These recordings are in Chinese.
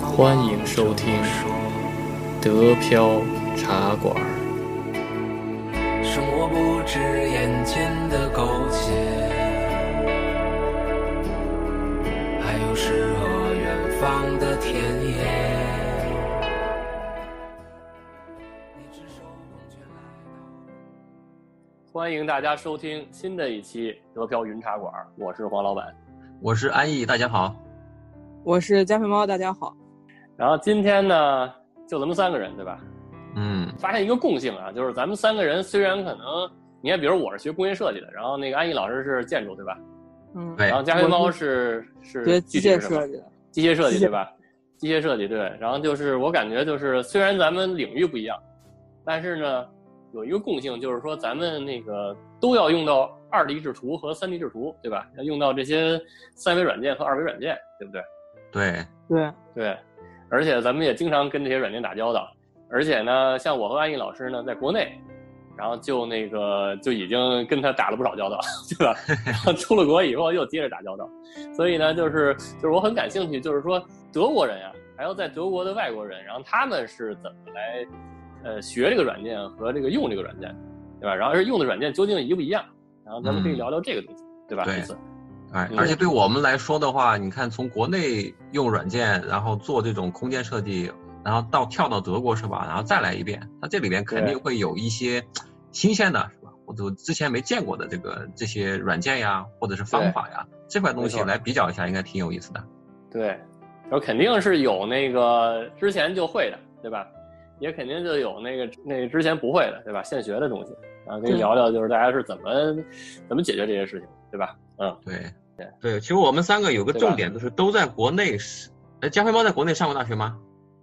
欢迎收听德飘茶馆。生活不止眼前的苟且，还有诗和远方的田野。欢迎大家收听新的一期德飘云茶馆，我是黄老板。我是安逸，大家好。我是加菲猫，大家好。然后今天呢，就咱们三个人，对吧？嗯，发现一个共性啊，就是咱们三个人虽然可能，你看，比如我是学工业设计的，然后那个安逸老师是建筑，对吧？嗯，对然后加菲猫是是机械设计的，机械设计对吧？机械设计对。然后就是我感觉就是，虽然咱们领域不一样，但是呢，有一个共性，就是说咱们那个都要用到二 D 制图和三 D 制图，对吧？要用到这些三维软件和二维软件，对不对？对，对，对，而且咱们也经常跟这些软件打交道，而且呢，像我和安逸老师呢，在国内，然后就那个就已经跟他打了不少交道，对吧？然后出了国以后又接着打交道，所以呢，就是就是我很感兴趣，就是说德国人呀，还有在德国的外国人，然后他们是怎么来呃学这个软件和这个用这个软件，对吧？然后是用的软件究竟一不一样？然后咱们可以嗯聊聊这个东西，对吧？哎，嗯而且对我们来说的话，你看从国内用软件，然后做这种空间设计，然后到跳到德国是吧？然后再来一遍，它这里边肯定会有一些新鲜的，是吧？或者之前没见过的这个这些软件呀，或者是方法呀，这块东西来比较一下，应该挺有意思的。对，然后肯定是有那个之前就会的，对吧？也肯定就有那个那个之前不会的，对吧？现学的东西，然后可以聊聊，就是大家是怎么怎么解决这些事情，对吧？嗯，对对对，其实我们三个有个重点，就是都在国内是，呃，加菲猫在国内上过大学吗？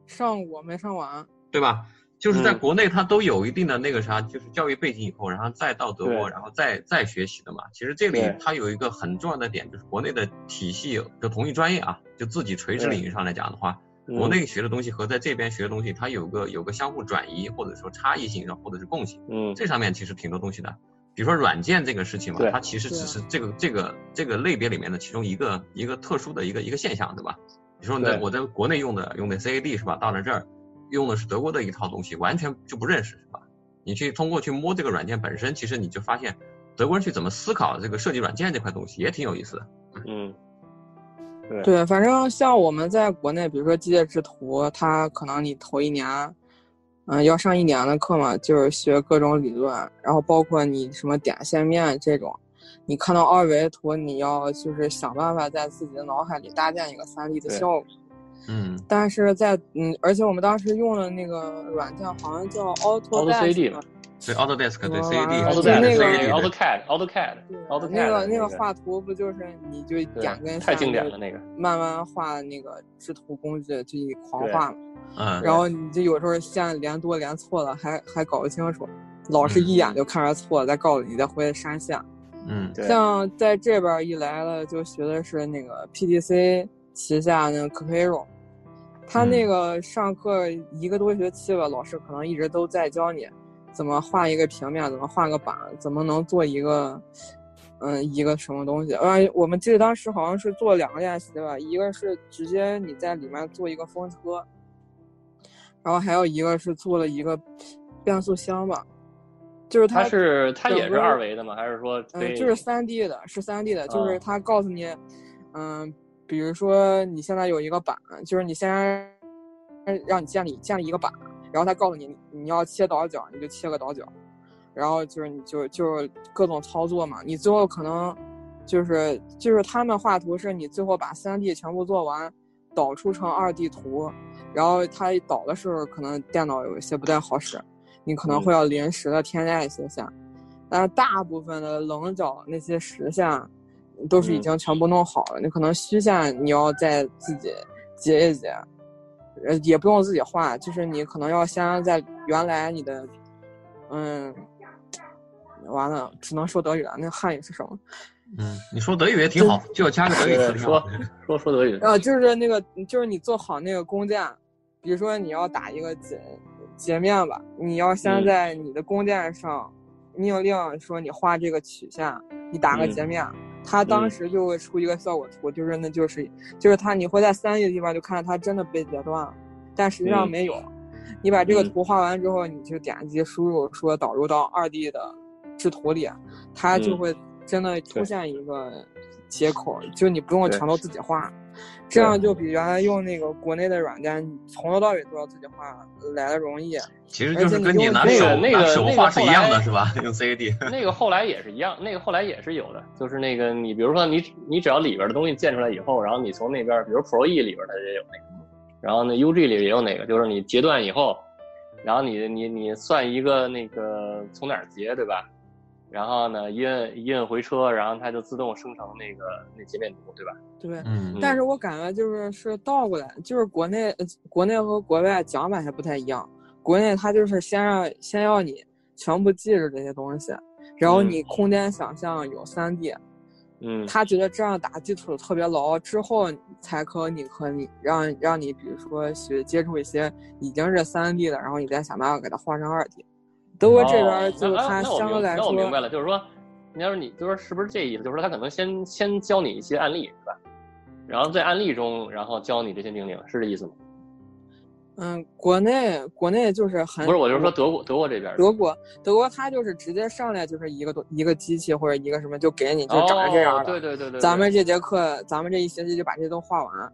上过没上完？对吧？就是在嗯国内，它都有一定的那个啥，就是教育背景以后，然后再到德国，然后再再学习的嘛。其实这里对它有一个很重要的点，就是国内的体系，就同一专业啊，就自己垂直领域上来讲的话，嗯国内学的东西和在这边学的东西，它有个有个相互转移，或者说差异性上，或者是共性。嗯这上面其实挺多东西的。比如说软件这个事情嘛，它其实只是这个这个这个类别里面的其中一个一个特殊的一个一个现象，对吧？比如说在我在国内用的用的 CAD 是吧？到了这儿用的是德国的一套东西，完全就不认识是吧？你去通过去摸这个软件本身，其实你就发现德国人去怎么思考这个设计软件这块东西也挺有意思的。嗯，对对，反正像我们在国内，比如说机械制图，它可能你头一年，嗯、要上一年的课嘛，就是学各种理论，然后包括你什么点线面这种，你看到二维图，你要就是想办法在自己的脑海里搭建一个三 D 的效果。嗯，但是在嗯，而且我们当时用的那个软件好像叫 Auto CD Autodesk，嘛对 Autodesk 对 CAD 哦 AutoCAD 对那个 CAD 对 AutoCAD AutoCAD 对 AutoCAD 那个那个画图不就是你就点跟太经典了那个，慢慢画那个制图工具就一狂画嘛，嗯，然后你就有时候线连多连错了还还搞不清楚，老师一眼就看出错了，再告诉你再回来删线。嗯。对。像在这边一来了就学的是那个 PTC 旗下那个 Capero，他那嗯。个上课一个多学期吧，老师可能一直都在教你怎么画一个平面，怎么画个板，怎么能做一个，嗯，一个什么东西。啊，我们记得当时好像是做两个练习吧，一个是直接你在里面做一个风车，然后还有一个是做了一个变速箱吧，就是它它是它也是二维的吗？还是说嗯，就是三 D 的，是三 D 的，就是它告诉你，嗯，比如说你现在有一个板，就是你先让你建立建立一个板，然后它告诉你你要切倒角，你就切个倒角，然后就是你就就各种操作嘛，你最后可能就是就是他们画图是你最后把三 D 全部做完，导出成二 D 图，然后它一导的时候可能电脑有一些不太好使，你可能嗯会要临时的添加一些线。但是大部分的棱角那些实线都是已嗯经全部弄好了，你可能虚线你要再自己截一截，呃，也不用自己画，就是你可能要先在原来你的，嗯，完了，只能说德语了，那汉语是什么？嗯，你说德语也挺好，就要加个德语词说说说德语，呃，就是那个，就是你做好那个弓箭，比如说你要打一个截截面吧，你要先嗯。在你的弓箭上命令说你画这个曲线，你打个嗯。截面，它当嗯。时就会出一个效果图，就是那就是就是它你会在三 D 的地方就看到它真的被截断了，但实际上嗯。没有。你把这个嗯。图画完之后，你就点击输入说导入到二 D 的制图里，它就嗯会真的出现一个接口，就你不用全都自己画，这样就比原来用那个国内的软件，从头到尾都要自己画来的容易。其实就是跟你拿手个那个拿手那个画是一样的，是吧？用 CAD。那个后来也是一样，那个后来也是有的，就是那个你比如说你你只要里边的东西建出来以后，然后你从那边，比如 Pro E 里边它也有那个，然后那 UG 里也有哪个，就是你截断以后，然后你你你算一个那个从哪儿截对吧？然后呢一摁一摁回车，然后它就自动生成那个那截面图对吧？对，嗯但是我感觉就是是倒过来，就是国内呃国内和国外讲法还不太一样。国内它就是先让先要你全部记着这些东西，然后嗯你空间想象有三 D，、嗯，他觉得这样打基础特别牢，之后才可你可你让让你比如说去接触一些已经是三 D 的，然后你再想办法给它换成二 D。德国这边哦就是那它相对来说，那我明白了，就是说，你要是你就是是不是这意思？就是说他可能先先教你一些案例，是吧？然后在案例中，然后教你这些命令，是这意思吗？嗯，国内国内就是很不是，我就是说德国德国这边。德国，德国他就是直接上来就是一个东一个机器或者一个什么就给你就长成这样。对对对对。咱们这节课，咱们这一学期就把这些都画完，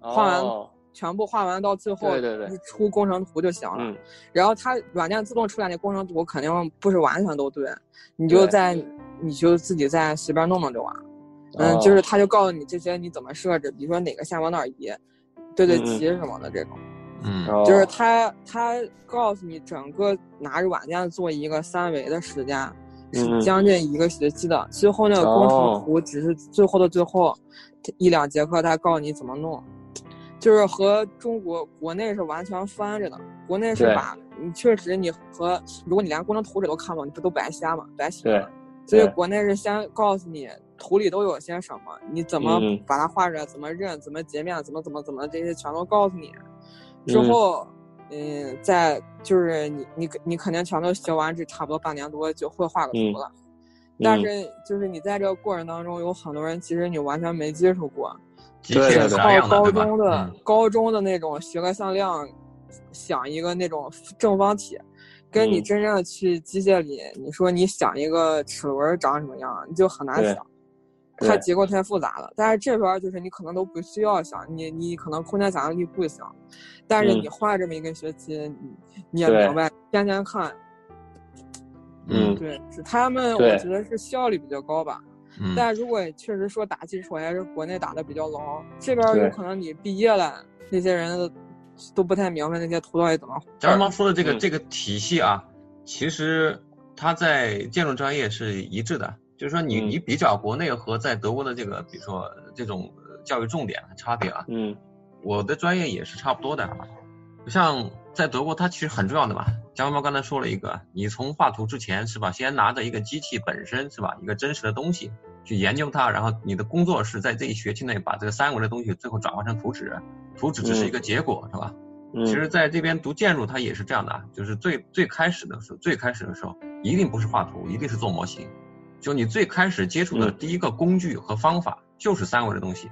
画完哦全部画完到最后，对对对你出工程图就行了。嗯然后它软件自动出来那工程图肯定不是完全都对，你就在你就自己再随便弄弄就完了。嗯，哦就是它就告诉你这些你怎么设置，比如说哪个线往哪儿移，对对齐什么的这种。嗯哦就是它它告诉你整个拿着软件做一个三维的时间将近一个学期的，最后那个工哦程图只是最后的最后一两节课，他告诉你怎么弄，就是和中国国内是完全翻着的。国内是把你确实你和如果你连工程图纸都看不懂，你不都白瞎吗？白写了。所以国内是先告诉你图里都有些什么，你怎么嗯把它画出来，怎么认，怎么截面，怎么怎么怎么这些全都告诉你。之嗯后，嗯，再就是你你你肯定全都学完，这差不多半年多就会画个图嗯了。但嗯是就是你在这个过程当中，有很多人其实你完全没接触过，对对对。啥样的，高？中的、嗯。高中的那种学个向量，想一个那种正方体，跟你嗯。真正去机械里，你说你想一个齿轮长什么样，你就很难想。它结构太复杂了，但是这边就是你可能都不需要想，你你可能空间想象力不行，但是嗯你画这么一个学期，你你也明白，天天看，嗯。对，是他们我觉得是效率比较高吧。嗯，但如果确实说打基础，还是国内打的比较牢。这边有可能你毕业了，那些人都不太明白那些图到底怎么画。张妈说的这个嗯这个体系啊，其实它在建筑专业是一致的，就是说你嗯你比较国内和在德国的这个，比如说这种呃教育重点和差别啊，嗯我的专业也是差不多的。像在德国，它其实很重要的嘛。江妈妈刚才说了一个，你从画图之前是吧，先拿着一个机器本身是吧，一个真实的东西去研究它，然后你的工作是在这一学期内把这个三维的东西最后转化成图纸，图纸只是一个结果、是吧？嗯，其实在这边读建筑，它也是这样的啊，就是最最开始的时候，最开始的时候一定不是画图，一定是做模型。就你最开始接触的嗯第一个工具和方法就是三维的东西，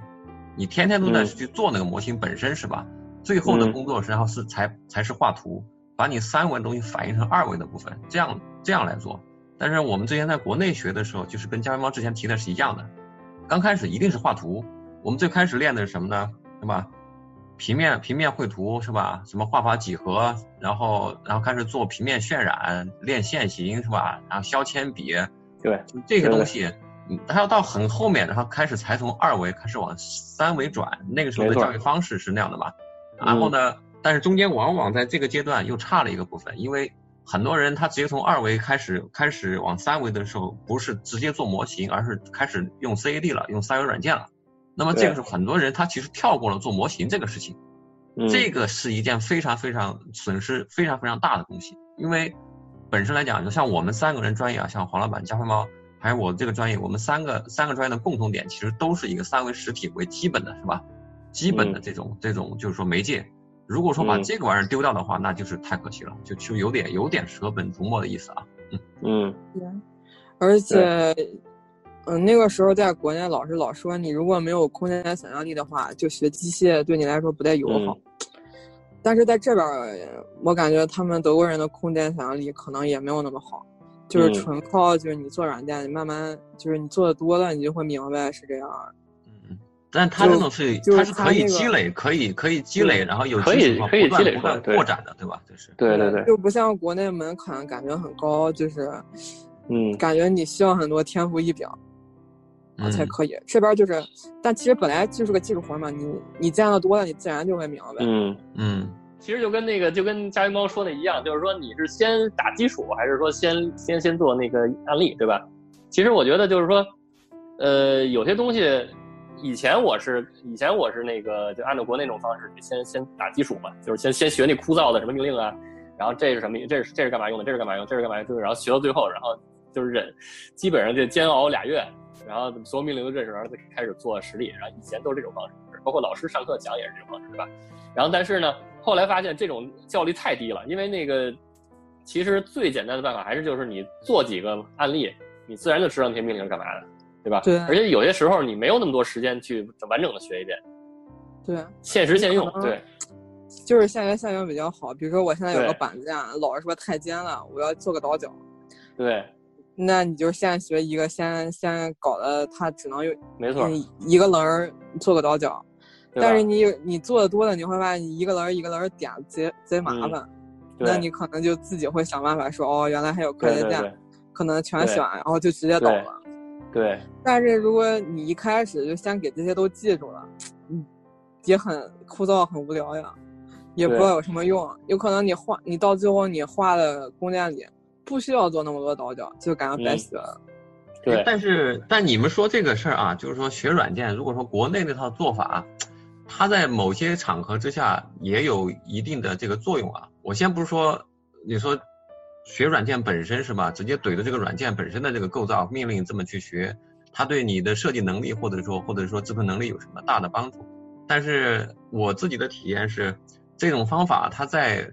你天天都在嗯去做那个模型本身是吧？最后的嗯工作然后是才才是画图，把你三维的东西反映成二维的部分，这样这样来做。但是我们之前在国内学的时候，就是跟加菲猫之前提的是一样的，刚开始一定是画图。我们最开始练的是什么呢？对吧？平面平面绘图是吧？什么画法几何，然后然后开始做平面渲染，练线形是吧？然后削铅笔，对就这些东西，嗯，它要到很后面，然后开始才从二维开始往三维转。那个时候的教育方式是那样的嘛？然后呢，但是中间往往在这个阶段又差了一个部分，因为很多人他直接从二维开始开始往三维的时候，不是直接做模型，而是开始用 CAD 了，用三维软件了。那么这个对时候很多人他其实跳过了做模型这个事情，嗯这个是一件非常非常损失非常非常大的东西，因为本身来讲，就像我们三个人专业啊，像黄老板、加菲猫，还有我这个专业，我们三个三个专业的共同点其实都是一个三维实体为基本的，是吧？基本的这种、这种就是说媒介，如果说把嗯。这个玩意儿丢掉的话，那就是太可惜了，就就有点有点舍本逐末的意思啊。嗯。而且嗯，那个时候在国内老师老说你如果没有空间想象力的话，就学机械对你来说不太友好。但是在这边儿，我感觉他们德国人的空间想象力可能也没有那么好，就是纯靠就是你做软件，你慢慢就是你做的多了，你就会明白是这样。嗯，但他这种是他是可以积累，可以可以积累，然后有可以可以积累不断扩展的，对吧？就是对对对，就不像国内门槛感觉很高，就是嗯，感觉你需要很多天赋异禀。才可以，这边就是，但其实本来就是个技术活嘛，你你见的多了，你自然就会明白。嗯嗯，其实就跟那个就跟加云猫说的一样，就是说你是先打基础，还是说先先先做那个案例，对吧？其实我觉得就是说，呃，有些东西以前我是以前我是那个就按照国内那种方式，先先打基础嘛，就是先先学那枯燥的什么命令啊，然后这是什么？这是这是干嘛用的？这是干嘛用？这是干嘛用？就是然后学到最后，然后就是忍，基本上就煎熬俩月。然后所有命令都认识，然后再开始做实例。然后以前都是这种方式，包括老师上课讲也是这种方式，对吧？然后但是呢，后来发现这种效率太低了，因为那个其实最简单的办法还是就是你做几个案例，你自然就知道那些命令是干嘛的，对吧？对。而且有些时候你没有那么多时间去完整的学一遍。对。现实现用，对。就是现学现用比较好。比如说我现在有个板子架，老师说太尖了，我要做个倒角。对。那你就现学一个，先先搞的，它只能用没错一个棱儿做个倒角，但是你你做的多了，你会发现你一个棱儿一个棱儿点贼贼麻烦，那你可能就自己会想办法说哦，原来还有快捷键，可能全选，然后就直接倒了。对。但是如果你一开始就先给这些都记住了，嗯，也很枯燥很无聊呀，也不知道有什么用，有可能你画你到最后你画的宫殿里。不需要做那么多倒角，就感觉白学了。对，但是但你们说这个事儿啊，就是说学软件，如果说国内那套做法，它在某些场合之下也有一定的这个作用啊。我先不是说你说学软件本身是吧，直接怼着这个软件本身的这个构造命令这么去学，它对你的设计能力或者说或者说自控能力有什么大的帮助？但是我自己的体验是，这种方法它在。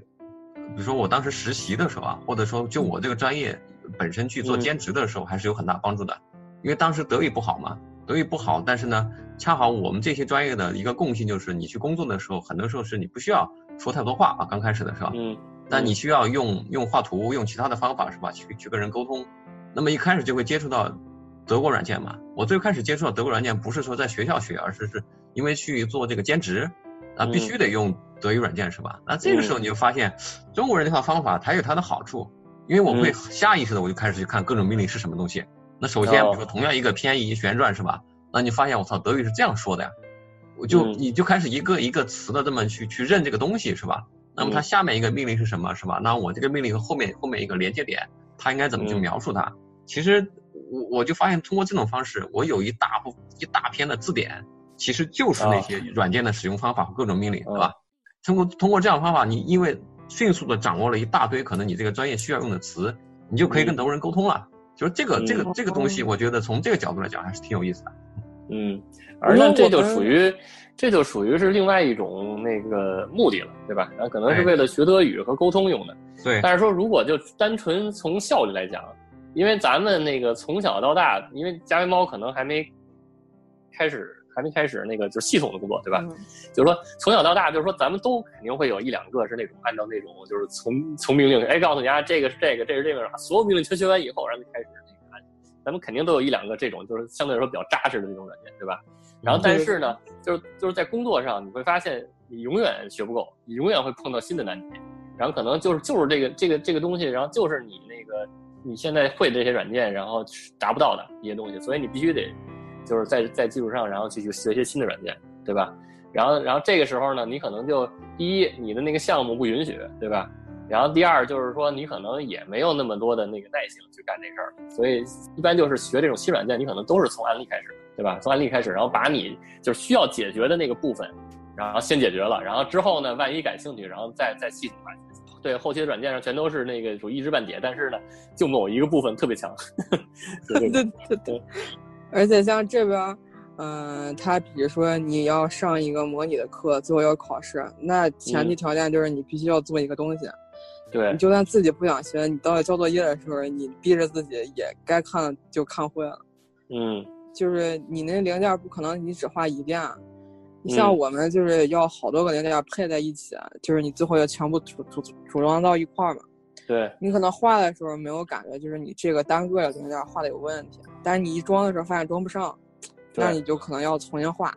比如说我当时实习的时候啊，或者说就我这个专业本身去做兼职的时候，还是有很大帮助的。因为当时德语不好嘛，德语不好，但是呢，恰好我们这些专业的一个共性就是，你去工作的时候，很多时候是你不需要说太多话啊，刚开始的时候，嗯，但你需要用用画图，用其他的方法是吧，去去跟人沟通。那么一开始就会接触到德国软件嘛。我最开始接触到德国软件，不是说在学校学，而是是因为去做这个兼职。啊，必须得用德语软件是吧？那这个时候你就发现，中国人这套方法它有它的好处，因为我会下意识的我就开始去看各种命令是什么东西。那首先，比如说同样一个偏移旋转是吧？那你发现我操，德语是这样说的呀，我就你就开始一个一个词的这么去去认这个东西是吧？那么它下面一个命令是什么是吧？那我这个命令和后面后面一个连接点，它应该怎么去描述它？其实我我就发现通过这种方式，我有一大部一大篇的字典。其实就是那些软件的使用方法和各种命令，对吧？通过通过这样方法，你因为迅速的掌握了一大堆可能你这个专业需要用的词，你就可以跟德国人沟通了。就是这个这个这个东西，我觉得从这个角度来讲还是挺有意思的。嗯，而呢这就属于这就属于是另外一种那个目的了，对吧？然后可能是为了学德语和沟通用的。对。但是说如果就单纯从效率来讲，因为咱们那个从小到大，因为加菲猫可能还没开始。还没开始那个就是系统的工作，对吧？就是说从小到大，就是说咱们都肯定会有一两个是那种按照那种就是从从命令，哎，告诉你啊，这个是这个，这是这个，所有命令全学完以后，然后就开始。咱们肯定都有一两个这种，就是相对来说比较扎实的这种软件，对吧？然后但是呢，就是就是在工作上，你会发现你永远学不够，你永远会碰到新的难题，然后可能就是就是这个这个这个东西，然后就是你那个你现在会的这些软件，然后达不到的一些东西，所以你必须得。就是在在基础上，然后去去学一些新的软件，对吧？然后然后这个时候呢，你可能就第一，你的那个项目不允许，对吧？然后第二就是说，你可能也没有那么多的那个耐性去干这事儿，所以一般就是学这种新软件，你可能都是从案例开始，对吧？从案例开始，然后把你就是需要解决的那个部分，然后先解决了，然后之后呢，万一感兴趣，然后再再系统化。对，后期的软件上全都是那个属于一知半解，但是呢，就某一个部分特别强。对对 对。而且像这边，嗯，他比如说你要上一个模拟的课，最后要考试，那前提条件就是你必须要做一个东西。对。你就算自己不想学，你到了交作业的时候，你逼着自己也该看就看会了。嗯就是你那零件不可能你只画一遍，你像嗯我们就是要好多个零件配在一起，就是你最后要全部组组组装到一块儿嘛。对，你可能画的时候没有感觉，就是你这个单个的零件画的有问题，但是你一装的时候发现装不上，那你就可能要重新画。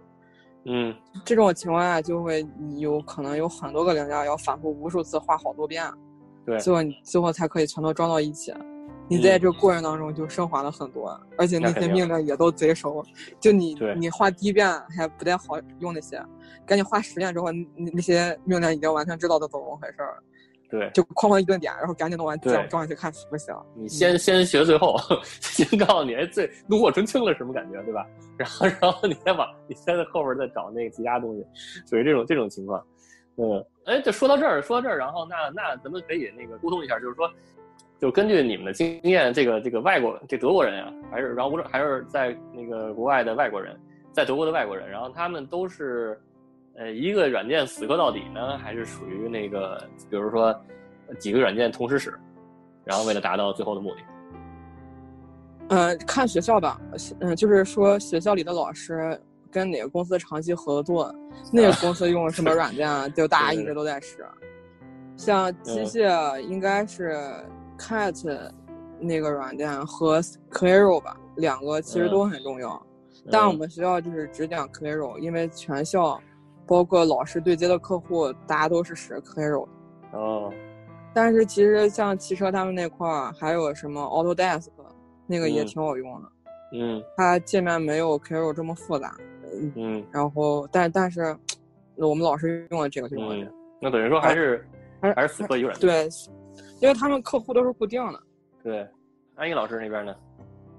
嗯这种情况下就会你有可能有很多个零件要反复无数次画好多遍，对最后你最后才可以全都装到一起。你在这个过程当中就升华了很多，而且那些命令也都贼熟。就你你画第一遍还不太好用那些，赶紧画十遍之后，那那些命令已经完全知道它怎么回事儿，对，就哐哐一顿点，然后赶紧弄完再装装上去看行不行。你先先学最后，先告诉你，哎，最炉火纯青了什么感觉，对吧？然后然后你再往你再在后边再找那个其他东西，属于这种这种情况。嗯，哎，就说到这儿，说到这儿，然后那那咱们可以那个沟通一下，就是说，就根据你们的经验，这个这个外国这德国人啊，还是然后无论还是在那个国外的外国人，在德国的外国人，然后他们都是，呃，一个软件死磕到底呢，还是属于那个，比如说几个软件同时使，然后为了达到最后的目的。嗯，看学校吧，嗯，就是说学校里的老师跟哪个公司长期合作，那个公司用什么软件啊，就大家一直都在使。像机械应该是 Cat 那个软件和 Claro 吧，两个其实都很重要。但我们学校就是只讲 Claro，因为全校包括老师对接的客户，大家都是使 Claro。哦，但是其实像汽车他们那块儿还有什么 Autodesk，那个也嗯挺好用的。嗯它界面没有 Claro 这么复杂，嗯，嗯然后但但是，我们老师用了这个就用的这嗯个，，那等于说还是还还是死磕一个软件。对，因为他们客户都是固定的，对，安逸老师那边呢？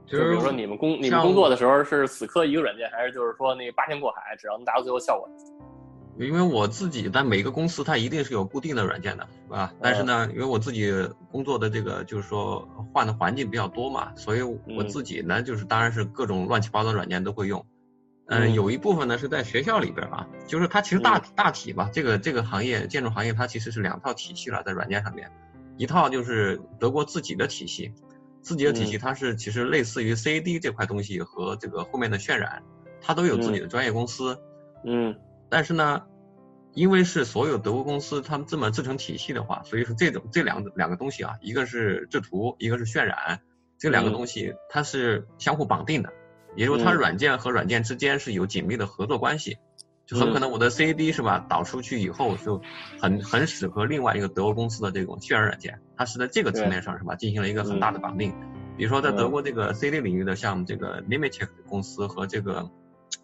就就比如说你们工你们工作的时候是死磕一个软件，还是就是说那八仙过海，只要能达到最后效果？因为我自己，在每个公司它一定是有固定的软件的，是吧？但是呢，因为我自己工作的这个就是说换的环境比较多嘛，所以我嗯自己呢就是当然是各种乱七八糟的软件都会用。嗯、嗯。有一部分呢是在学校里边啊，就是它其实大、大体吧，这个这个行业建筑行业它其实是两套体系了，在软件上面，一套就是德国自己的体系，自己的体系它是其实类似于 CAD 这块东西和这个后面的渲染，它都有自己的专业公司。嗯。但是呢，因为是所有德国公司他们这么制成体系的话，所以说这种这两两个东西啊，一个是制图，一个是渲染，这两个嗯。东西它是相互绑定的，也就是说它嗯。软件和软件之间是有紧密的合作关系。就很可能我的 CAD 是吧，导出去以后就很很适合另外一个德国公司的这种渲染软件，它是在这个层面上是吧，进行了一个很大的绑定。比如说在德国这个 CAD 领域的，像这个 Nemetschek 公司和这个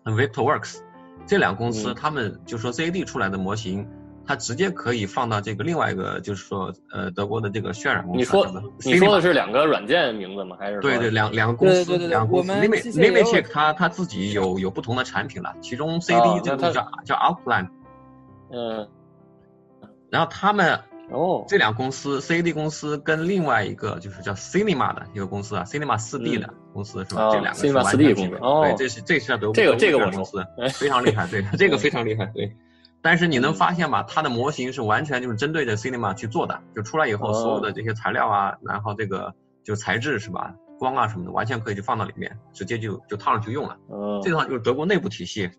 Vectorworks 这两个公司，嗯。他们就说 CAD 出来的模型，它直接可以放到这个另外一个，就是说呃德国的这个渲染公司。你说你说的是两个软件名字吗？还是对对，两两个公司，两个公司。Limit Limitcheck 它它自己有有不同的产品了，其中 CD 这个叫叫 Outline，嗯然后他们哦这两个公司，CAD 公司跟另外一个就是叫 Cinema 的一个公司啊，Cinema 4D 的公司是吧？哦这两个是完 4D 全匹配对，这是这是德国这个这个公司非常厉害，对，这个非常厉害，对。但是你能嗯发现吧，它的模型是完全就是针对着 Cinema 去做的，就出来以后哦所有的这些材料啊，然后这个就材质是吧，光啊什么的，完全可以就放到里面，直接就就套上去用了。嗯这套就是德国内部体系。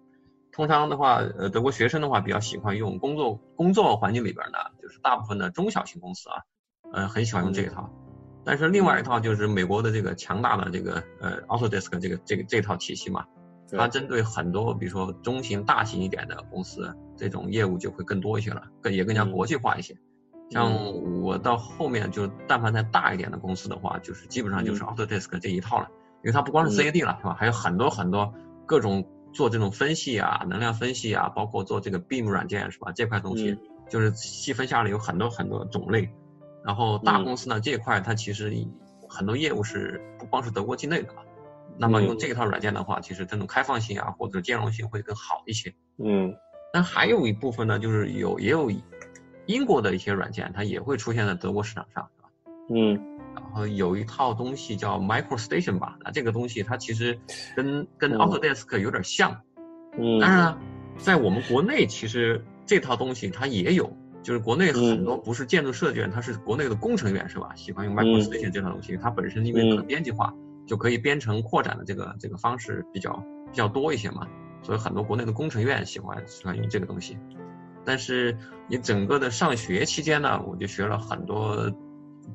通常的话，呃，德国学生的话比较喜欢用工作工作环境里边呢，就是大部分的中小型公司啊，呃，很喜欢用这一套。但是另外一套就是美国的这个强大的这个呃 Autodesk 这个这个这套体系嘛，对它针对很多比如说中型、大型一点的公司，这种业务就会更多一些了，更也更加嗯国际化一些。像我到后面就但凡再大一点的公司的话，就是基本上就是嗯 Autodesk 这一套了，因为它不光是嗯 CAD 了，是吧？还有很多很多各种做这种分析啊、能量分析啊，包括做这个 BIM 软件是吧？这块东西嗯就是细分下来有很多很多种类。然后大嗯公司呢这一块它其实很多业务是不光是德国境内的嘛。那么用嗯这套软件的话，其实这种开放性啊或者兼容性会更好一些。嗯那还有一部分呢，就是有也有英国的一些软件，它也会出现在德国市场上，是吧？嗯然后有一套东西叫 MicroStation 吧，那这个东西它其实跟跟嗯 Autodesk 有点像，嗯，当然了，在我们国内其实这套东西它也有，就是国内很嗯多不是建筑设计院，它是国内的工程院是吧？喜欢用 MicroStation 这套东西，它本身因为可嗯编辑化，就可以编程扩展的这个这个方式比较比较多一些嘛，所以很多国内的工程院喜欢喜欢用这个东西。但是你整个的上学期间呢，我就学了很多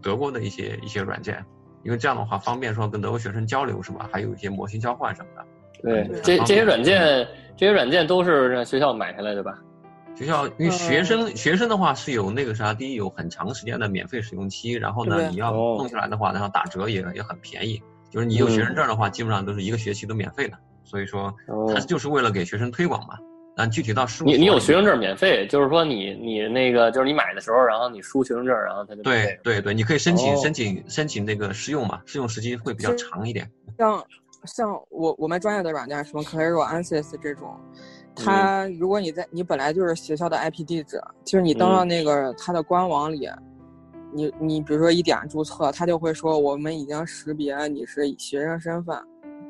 德国的一些一些软件，因为这样的话方便说跟德国学生交流是吧？还有一些模型交换什么的。对对，这这些软件，这些软件都是让学校买下来的吧？学校因为学生、学生的话是有那个啥，第一有很长时间的免费使用期，然后呢对你要哦弄下来的话，然后打折也也很便宜，就是你有学生证的话，基本上都是一个学期都免费的，所以说哦。它就是为了给学生推广嘛。但具体到事务你你有学生证免费，就是说你你那个就是你买的时候，然后你输学生证，然后他就对对对，你可以申请、哦。申请申请那个试用嘛，试用时期会比较长一点。像像我我们专业的软件，什么 Claro、Ansys 这种，它如果你在你本来就是学校的 IP 地址，就是你登到嗯。那个它的官网里，你你比如说一点注册，他就会说我们已经识别你是学生身份，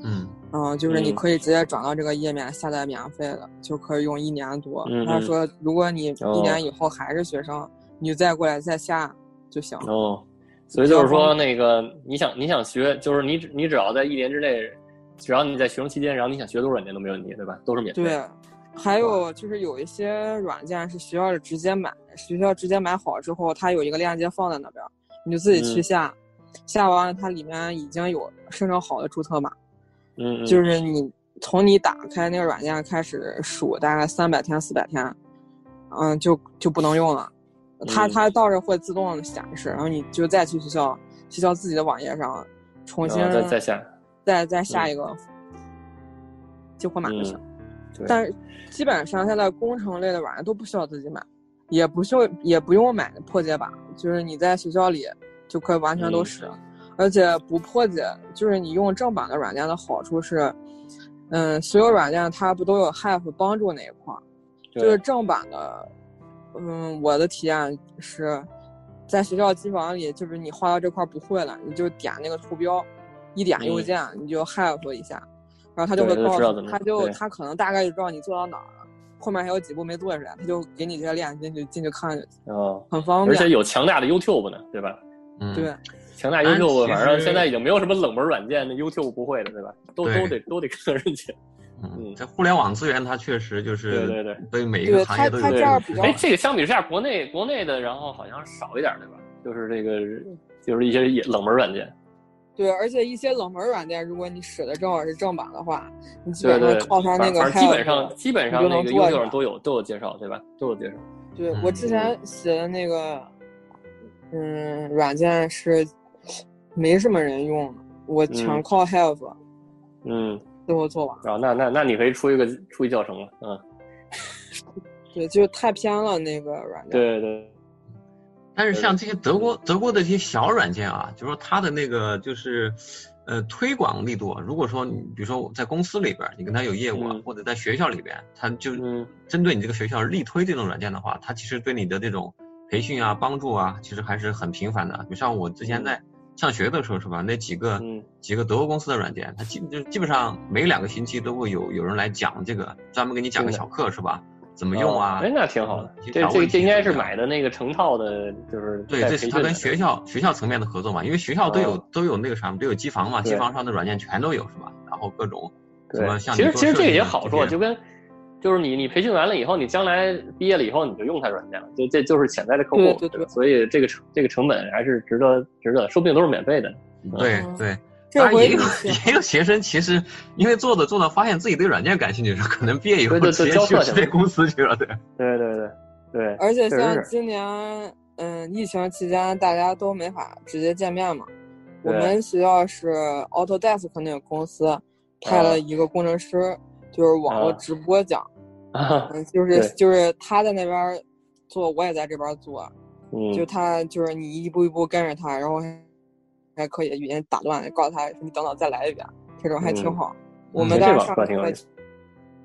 嗯，嗯，就是你嗯可以直接转到这个页面下载免费的，就可以用一年多。他说如果你哦一年以后还是学生，你就再过来再下就行。哦，所以就是说那个你想你想学，就是你只你只要在一年之内，只要你在学生期间，然后你想学多少软件都没问题，对吧？都是免费。对，还有就是有一些软件是学校里直接买，学校直接买好之后，它有一个链接放在那边儿，你就自己去嗯下，下完了它里面已经有生成好的注册码，嗯，嗯就是你从你打开那个软件开始数大概三百天四百天，嗯，就就不能用了。它嗯它倒是会自动显示，然后你就再去学校学校自己的网页上重新再再下。再再下嗯一个激活码就行。对但是基本上现在工程类的软件都不需要自己买，也不用也不用买破解版，就是你在学校里就可以完全都嗯。使，而且不破解，就是你用正版的软件的好处是，嗯，所有软件它不都有 Have 帮助那一块儿，就是正版的，嗯，我的体验是，在学校机房里，就是你画到这块儿不会了，你就点那个图标，一点右键，你就 have 一下，然后他就会告诉他就对。他可能大概就知道你做到哪儿了，后面还有几步没做出来，他就给你这个链接，你就进去看就行，哦，很方便。而且有强大的 YouTube 呢，对吧？嗯，对，强大 YouTube，反正现在已经没有什么冷门软件那 YouTube 不会的，对吧？都都得都得跟人家。嗯嗯，这互联网资源它确实就是对对对对每一个行业都有它它这样比较哎，这个相比之下，国内国内的，然后好像少一点，对吧？就是这个，就是一些冷门软件。对，而且一些冷门软件，如果你使的正好是正版的话，你基本上靠它那个反反正基本上基本上那个能做 YouTube 出来上都有都有介绍，对吧？都有介绍。对我之前写的那个，嗯，软件是没什么人用的，我全嗯靠 Have 嗯，最后做完。啊，那那那你可以出一个出一教程了，嗯，对，就太偏了那个软件。对对，但是像这些德国德国的一些小软件啊，就说它的那个就是，呃，推广力度啊。如果说你比如说在公司里边，你跟他有业务啊，嗯或者在学校里边，他就嗯针对你这个学校力推这种软件的话，它其实对你的这种培训啊、帮助啊，其实还是很频繁的。就像我之前在上学的时候是吧，那几个嗯几个德国公司的软件，它基就基本上每两个星期都会有有人来讲这个，专门给你讲个小课是吧？怎么用啊？哎，那挺好的这这这应该是买的那个成套的，就是对，这是他跟学校学校层面的合作嘛，因为学校都有、哦都有那个啥，都有机房嘛，机房上的软件全都有是吧？然后各种什么，像其实其实这个也好处，的这些就跟就是你你培训完了以后，你将来毕业了以后，你就用它软件了，这这就是潜在的客户，对对对吧所以这个成这个成本还是值得值得，说不定都是免费的。嗯对对，这当然也有 也有学生其实因为做着做着发现自己对软件感兴趣，可能毕业以后直接去这公司去了，对。对对对对，而且像今年，嗯，疫情期间大家都没法直接见面嘛。我们学校是 Autodesk 那个公司派了一个工程师，就是网络啊直播讲，啊，嗯，就是就是他在那边做，我也在这边做，就嗯他就是你一步一步跟着他，然后还还可以语音打断，告诉他你等等再来一遍，这种还挺嗯好。我们当时上课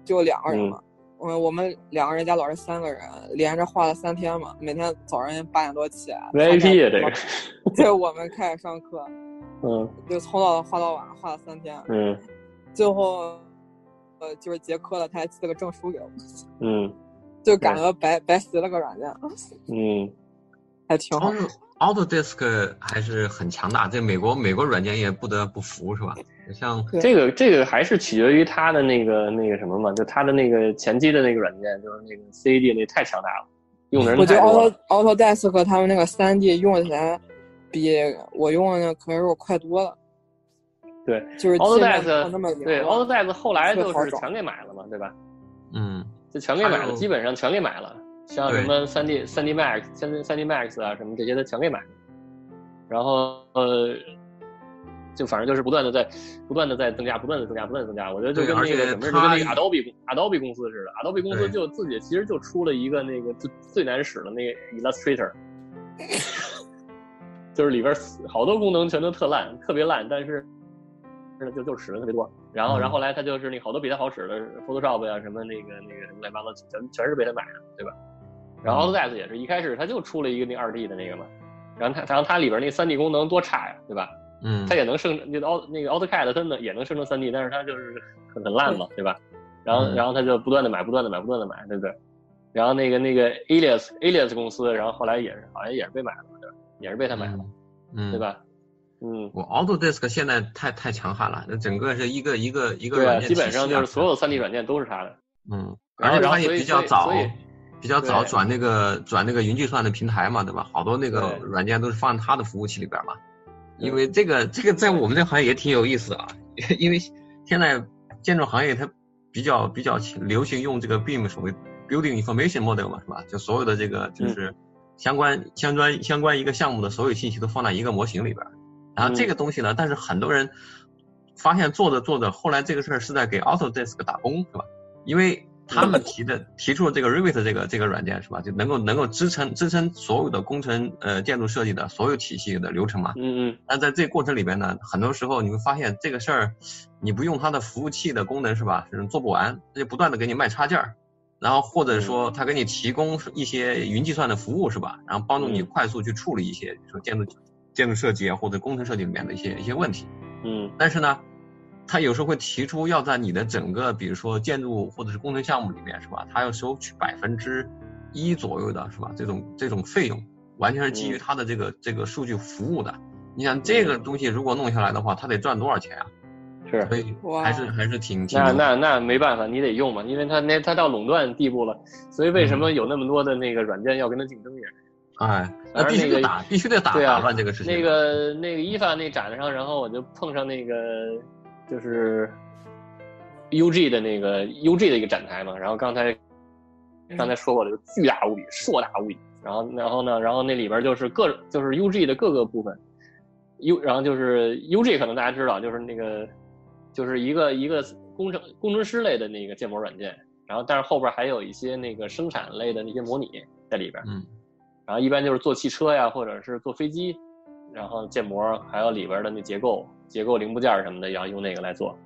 就两个人嗯嘛，嗯，我们两个人加老师三个人，连着画了三天嘛，每天早上八点多起来，VIP 啊这个，对我们开始上课，嗯就从早画到晚，画了三天，嗯最后呃就是结课了，他还寄了个证书给我们，嗯就感觉白白学了个软件。嗯，还挺好。Auto Autodesk 还是很强大，这美国美国软件业不得不服是吧？像这个这个还是取决于它的那个那个什么嘛，就它的那个前期的那个软件，就是那个 CAD 那太强大了，用的人我觉得 Auto AutoDesk 和他们那个三 D 用起来比我用的那个 Creo 快多了。对，就是 Autodesk 那么对 Autodesk 后来就是全给买了嘛，对吧？嗯就全给买了，基本上全给买了，像什么三 D 三 D Max、三三 D Max 啊什么这些的全给买了。然后呃，就反正就是不断的在不断的在增加，不断的增加，不断的增加。我觉得就跟那个什么就跟那个 Adobe Adobe 公司似的，Adobe 公司就自己其实就出了一个那个最最难使的那个 Illustrator，就是里边好多功能全都特烂，特别烂，但是是就就使的特别多。然后，嗯然后后来他就是那好多比他好使的 Photoshop 呀、什么那个那个什么乱七八糟，全全是被他买的，对吧？然后嗯 Autodesk 也是一开始它就出了一个那二 D 的那个嘛，然后它然后它里边那三 D 功能多差呀，对吧？嗯它也能生那个 Auto 那个 AutoCAD 它能也能生成三 D，但是它就是很很烂嘛，对吧？然后嗯然后它就不断的买，不断的买，不断的买，对不对？然后那个那个 Alias Alias 公司，然后后来也是好像也是被买了，对吧？也是被他买了，嗯，对？吧？嗯，我 Autodesk 现在太太强悍了，那整个是一个一个一个对啊，软件基本上就是所有三 D 软件都是它的。嗯，然后也比较早所以所以，比较早转那个转那个云计算的平台嘛，对吧？好多那个软件都是放它的服务器里边嘛。因为这个这个在我们这行业也挺有意思啊，因为现在建筑行业它比较比较流行用这个 BIM 所谓 Building Information Model 嘛，是吧？就所有的这个就是相关相关相关一个项目的所有信息都放在一个模型里边。然后这个东西呢，但是很多人发现做着做着，后来这个事儿是在给 Autodesk 打工，是吧？因为他们提的提出了这个 Revit 这个这个软件是吧？就能够能够支撑支撑所有的工程呃建筑设计的所有体系的流程嘛。嗯嗯但在这个过程里边呢，很多时候你会发现这个事儿，你不用它的服务器的功能是吧？是做不完，它就不断的给你卖插件儿，然后或者说它给你提供一些云计算的服务是吧？然后帮助你嗯快速去处理一些，比如说建筑建筑设计啊或者工程设计里面的一些一些问题。嗯但是呢，他有时候会提出要在你的整个，比如说建筑或者是工程项目里面，是吧？他要收取百分之一左右的，是吧？这种这种费用，完全是基于嗯他的这个、这个数据服务的。你想这个东西如果弄下来的话，他得赚多少钱啊？是。所以还是还是挺挺那那那没办法，你得用嘛，因为他那他到垄断地步了，所以为什嗯么有那么多的那个软件要跟他竞争也是？哎，那必须得打，必须得打打乱这个事情。那个那个伊凡那展上，然后我就碰上那个就是 UG 的那个 UG 的一个展台嘛，然后刚才刚才说过了，就巨大无比，硕大无比。然后然后呢，然后那里边就是各就是 UG 的各个部分，U 然后就是 UG 可能大家知道，就是那个就是一个一个工程工程师类的那个建模软件，然后但是后边还有一些那个生产类的那些模拟在里边。嗯然后一般就是做汽车呀，或者是做飞机，然后建模，还有里边的那结构、结构零部件什么的，然后用那个来做。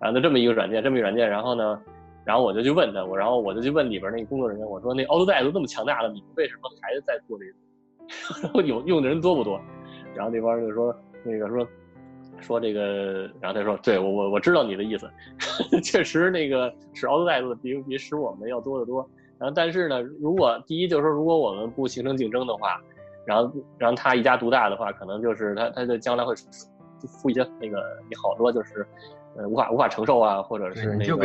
然后就这么一个软件，这么一软件，然后呢，然后我就去问他，我然后我就去问里边那个工作人员，我说那 AutoDesk 都这么强大了，你们为什么还在做这个？然 后有用的人多不多？然后那帮人就说那个说说这个，然后他说对我我我知道你的意思，确实那个使 AutoDesk 比比使我们要多得多。然后，但是呢，如果第一就是说，如果我们不形成竞争的话，然后，然后他一家独大的话，可能就是他他的将来会付一些那个你好多就是，呃，无法无法承受啊，或者是那个不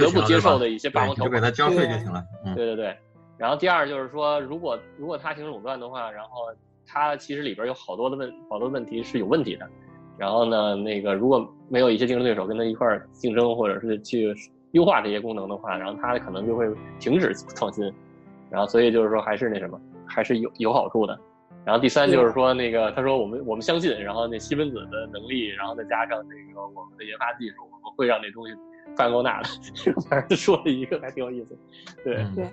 得不接受的一些霸，王条款。就给他交税就对行了。嗯，对对对。然后第二就是说，如果如果他形成垄断的话，然后他其实里边有好多的问好多问题是有问题的。然后呢，那个如果没有一些竞争对手跟他一块儿竞争，或者是去优化这些功能的话，然后他可能就会停止创新。然后所以就是说还是那什么，还是有有好处的。然后第三就是说那个他说我们我们相信，然后那西门子的能力，然后再加上那个我们的研发技术，我们会让那东西范够大的。反正说了一个还挺有意思。对，嗯对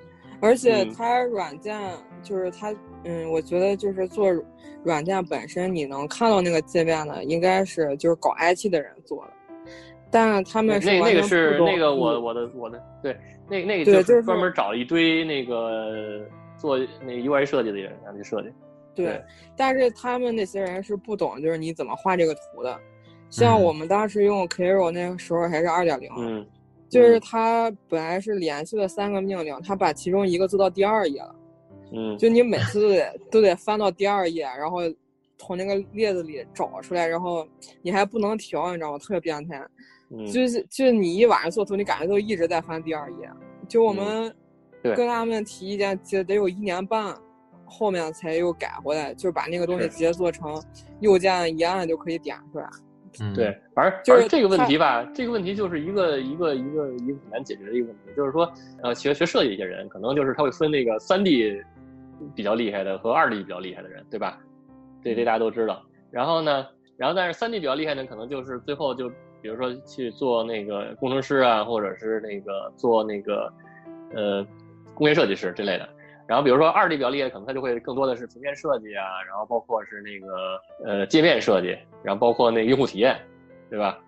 而且嗯它软件就是它，嗯，我觉得就是做软件本身，你能看到那个界面的，应该是就是搞 IT 的人做的，但他们是那那个是那个我嗯我的我的对，那那个对就是专门找一堆那个做那个 UI 设计的人让去设计。对对，但是他们那些人是不懂，就是你怎么画这个图的。像嗯我们当时用 Creo 那个时候还是二点零，嗯，就是嗯它本来是连续的三个命令，它把其中一个做到第二页了，嗯就你每次都得都得翻到第二页，然后从那个列子里找出来，然后你还不能调，你知道吗？特别变态。嗯，就是就是你一晚上做图，你感觉都一直在翻第二页。就我们跟他们提意见，记得得有一年半，后面才又改回来，就是把那个东西直接做成右键一按就可以点出来。嗯，对，反正就是这个问题吧，这个问题就是一个一个一个一个很难解决的一个问题，就是说，呃，学学设计一些人，可能就是他会分那个三 D 比较厉害的和二 D 比较厉害的人，对吧？这这大家都知道。然后呢，然后但是三 D 比较厉害的，可能就是最后就比如说去做那个工程师啊，或者是那个做那个呃工业设计师之类的。然后比如说二 D 比较厉害，可能他就会更多的是平面设计啊，然后包括是那个呃界面设计，然后包括那个用户体验，对吧？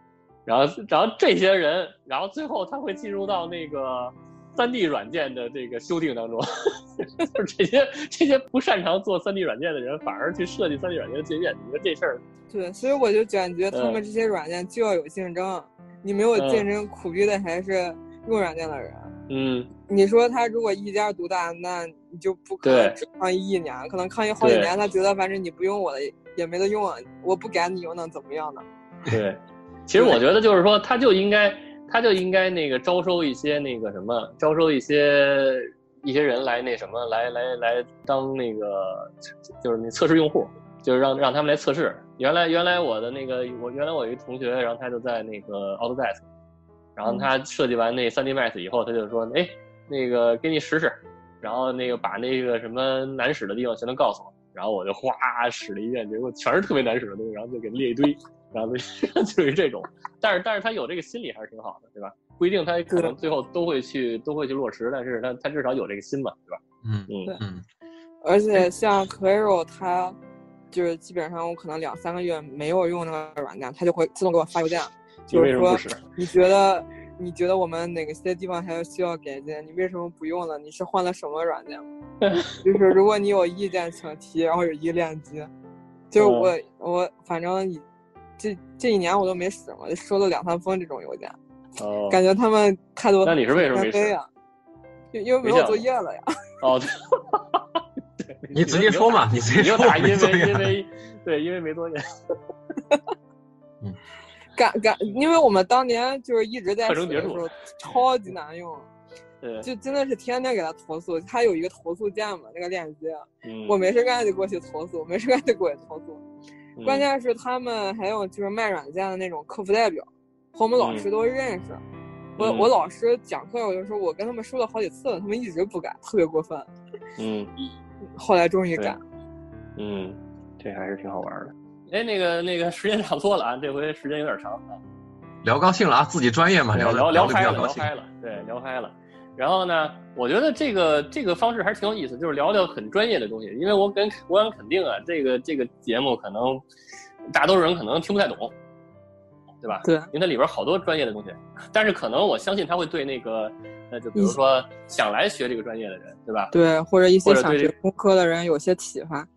然后然后这些人，然后最后他会进入到那个三 D 软件的这个修订当中，就是这些这些不擅长做三 D 软件的人，反而去设计三 D 软件的界面，你说这事儿，对，所以我就感觉他嗯们这些软件就要有竞争，你没有竞争，苦逼的还是用软件的人。嗯，你说他如果一家独大，那你就不可能抗议一年，可能抗议好几年，他觉得反正你不用我的也没得用啊，我不改你又能怎么样呢？对。其实我觉得就是说，他就应该他就应该那个招收一些那个什么，招收一些一些人来那什么，来来来当那个就是那测试用户，就是让让他们来测试。原来原来我的那个我原来我一个同学，然后他就在那个 Autodesk，然后他设计完那 3D Max 以后，他就说，哎，那个给你使使，然后那个把那个什么难使的地方全都告诉我，然后我就哗使了一遍，结果全是特别难使的东西，然后就给列一堆，然后就 就是这种。但是但是他有这个心理还是挺好的，对吧？不一定他可能最后都会去都会去落实，但是他他至少有这个心嘛，对吧？嗯嗯而且像 Claro，它就是基本上我可能两三个月没有用那个软件，它就会自动给我发邮件，你就是说为什么不使？你觉得你觉得我们哪个些地方还要需要改进？你为什么不用了？你是换了什么软件吗？就是如果你有意见请提，然后有一个链接。就是我、嗯我反正你这这一年我都没使嘛，就收了两三封这种邮件，哦感觉他们太多那你是为什么没使很卑呀？因因为没有作业了呀。哦，对，你直接说嘛，你直接说因为因为对，因为没作业，感感，因为我们当年就是一直在课程结束使的时候 超级难用，对，就真的是天天给他投诉。他有一个投诉键嘛，那个链接，嗯我没事干就过去投诉，没事干就过去投诉。嗯关键是他们还有就是卖软件的那种客服代表，和我们老师都认识。我嗯我老师讲课，我就说我跟他们说了好几次了，他们一直不改，特别过分。嗯后来终于对改。嗯，这还是挺好玩的。哎，那个那个时间差不多了啊，这回时间有点长啊。聊高兴了啊，自己专业嘛，聊聊的的比聊嗨了。聊嗨了，对，聊嗨了。然后呢，我觉得这个这个方式还是挺有意思，就是聊聊很专业的东西。因为我敢我敢肯定啊，这个这个节目可能大多数人可能听不太懂，对吧？对，因为它里边好多专业的东西，但是可能我相信他会对那个呃，就比如说想来学这个专业的人，对吧？对，或者一些想学工科的人有些启发。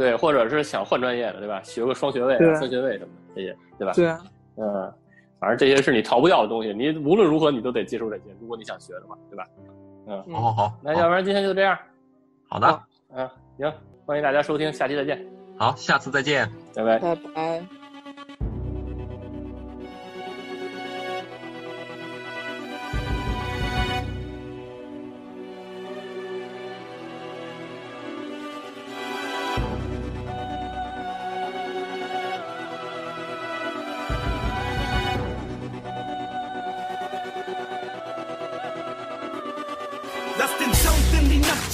对，或者是想换专业的，对吧？学个双学位、啊、三学位什么的这些，对吧？对啊，嗯，反正这些是你逃不掉的东西，你无论如何你都得接受这些，如果你想学的话，对吧？嗯，嗯好好好，那要不然今天就这样，好的，嗯，行，欢迎大家收听，下期再见，好，下次再见。拜拜。拜拜。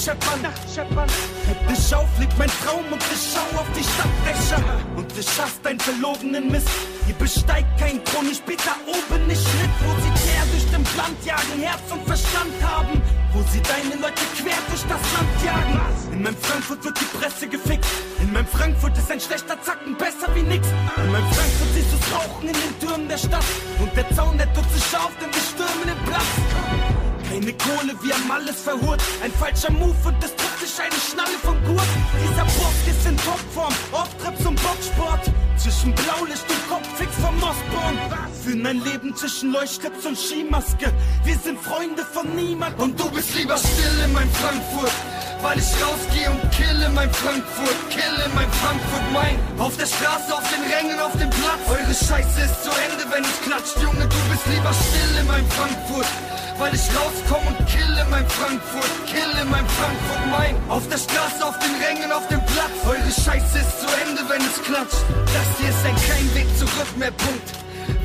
Scheppern. Dich leg mein Traum und ich schau auf die Stadtdächer. Und du schaffst deinen verlogenen Mist. Ihr besteigt kein Thron, ich bitte oben nicht mit. Wo sie quer durch den Land jagen, Herz und Verstand haben. Wo sie deine Leute quer durch das Land jagen. In meinem Frankfurt wird die Presse gefickt. In meinem Frankfurt ist ein schlechter Zacken besser wie nix. In meinem Frankfurt siehst du's Rauchen in den Türmen der Stadt. Und der Zaun, der tut sich auf, denn wir stürmen den Platz. Keine Kohle, wir haben alles verhurt. Ein falscher Move und es trifft sich eine Schnalle vom Gurt. Dieser Bock ist in Topform, Auftritt zum Boxsport. Zwischen Blaulicht und Kopffix vom Mossborn. Führen ein Leben zwischen Leuchtlips und Skimaske. Wir sind Freunde von niemand und du bist lieber still in meinem Frankfurt. weil ich rausgehe und kill in mein Frankfurt, kill in mein Frankfurt Main. Auf der Straße, auf den Rängen, auf dem Platz. Eure Scheiße ist zu Ende, wenn es klatscht, Junge, du bist lieber still in mein Frankfurt. Weil ich rauskomm und kill in mein Frankfurt, kill in mein Frankfurt Main. Auf der Straße, auf den Rängen, auf dem Platz. Eure Scheiße ist zu Ende, wenn es klatscht. Das hier ist ein kein Weg zurück mehr, Punkt.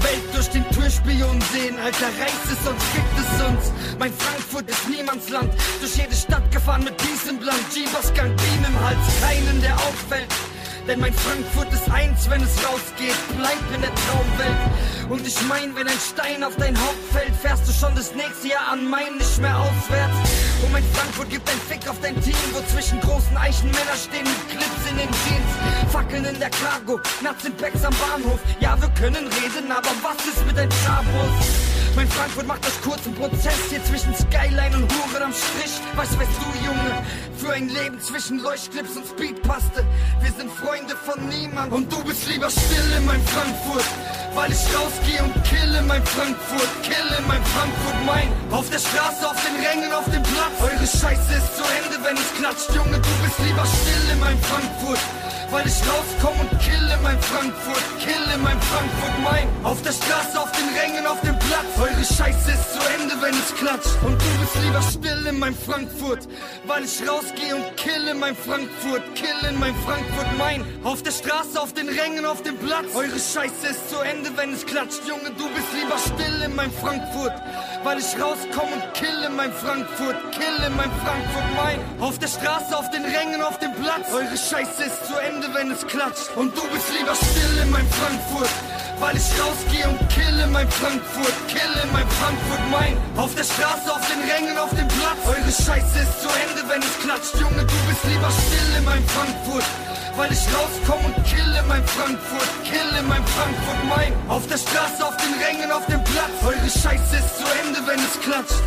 Welt durch den Türspion sehen, Alter, reißt es, sonst gibt es uns. Mein Frankfurt ist Niemandsland, durch jede Stadt gefahren mit diesem Blank. Jeebers Gang Beam im Hals, keinen, der auffällt. Denn mein Frankfurt ist eins, wenn es rausgeht, bleib in der Traumwelt. Und ich mein, wenn ein Stein auf dein Haupt fällt, fährst du schon das nächste Jahr an Main nicht mehr auswärts. Und mein Frankfurt gibt ein Fick auf dein Team, wo zwischen großen Eichen Männer stehen mit Clips in den Jeans. Fackeln in der Cargo, Nuts in Packs am Bahnhof. Ja, wir können reden, aber was ist mit deinem Schabos? Mein Frankfurt macht das kurzen Prozess hier zwischen Skyline und Huren am Strich. Was weißt du, Junge? Für ein Leben zwischen Leuchtclips und Speedpaste. Wir sind Freunde von niemand und du bist lieber still in mein Frankfurt. Weil ich rausgehe und kill in mein Frankfurt, kill in mein Frankfurt Main. Auf der Straße, auf den Rängen, auf dem Platz. Eure Scheiße ist zu Ende, wenn es klatscht, Junge. Du bist lieber still in mein Frankfurt. Weil ich rauskomm und kill in mein Frankfurt, kill in mein Frankfurt Main. Auf der Straße, auf den Rängen, auf dem Platz. Eure Scheiße ist zu Ende, wenn es klatscht. Und du bist lieber still in mein Frankfurt. Weil ich rausgehe und kill in mein Frankfurt, kill in mein Frankfurt Main. Auf der Straße, auf den Rängen, auf dem Platz. Eure Scheiße ist zu Ende, wenn es klatscht. Junge, du bist lieber still in mein Frankfurt. Weil ich rauskomm und kill in mein Frankfurt, kill in mein Frankfurt Main. Auf der Straße, auf den Rängen, auf dem Platz. Eure Scheiße ist zu Ende, wenn es klatscht. Und du bist lieber still in mein Frankfurt. Weil ich rausgehe und kill in mein Frankfurt, kill in mein Frankfurt Main. Auf der Straße, auf den Rängen, auf dem Platz. Eure Scheiße ist zu Ende, wenn es klatscht. Junge, du bist lieber still in mein Frankfurt. Weil ich rauskomm und kill in mein Frankfurt, kill in mein Frankfurt Main. Auf der Straße, auf den Rängen, auf dem Platz. Eure Scheiße ist zu Ende, wenn es klatscht.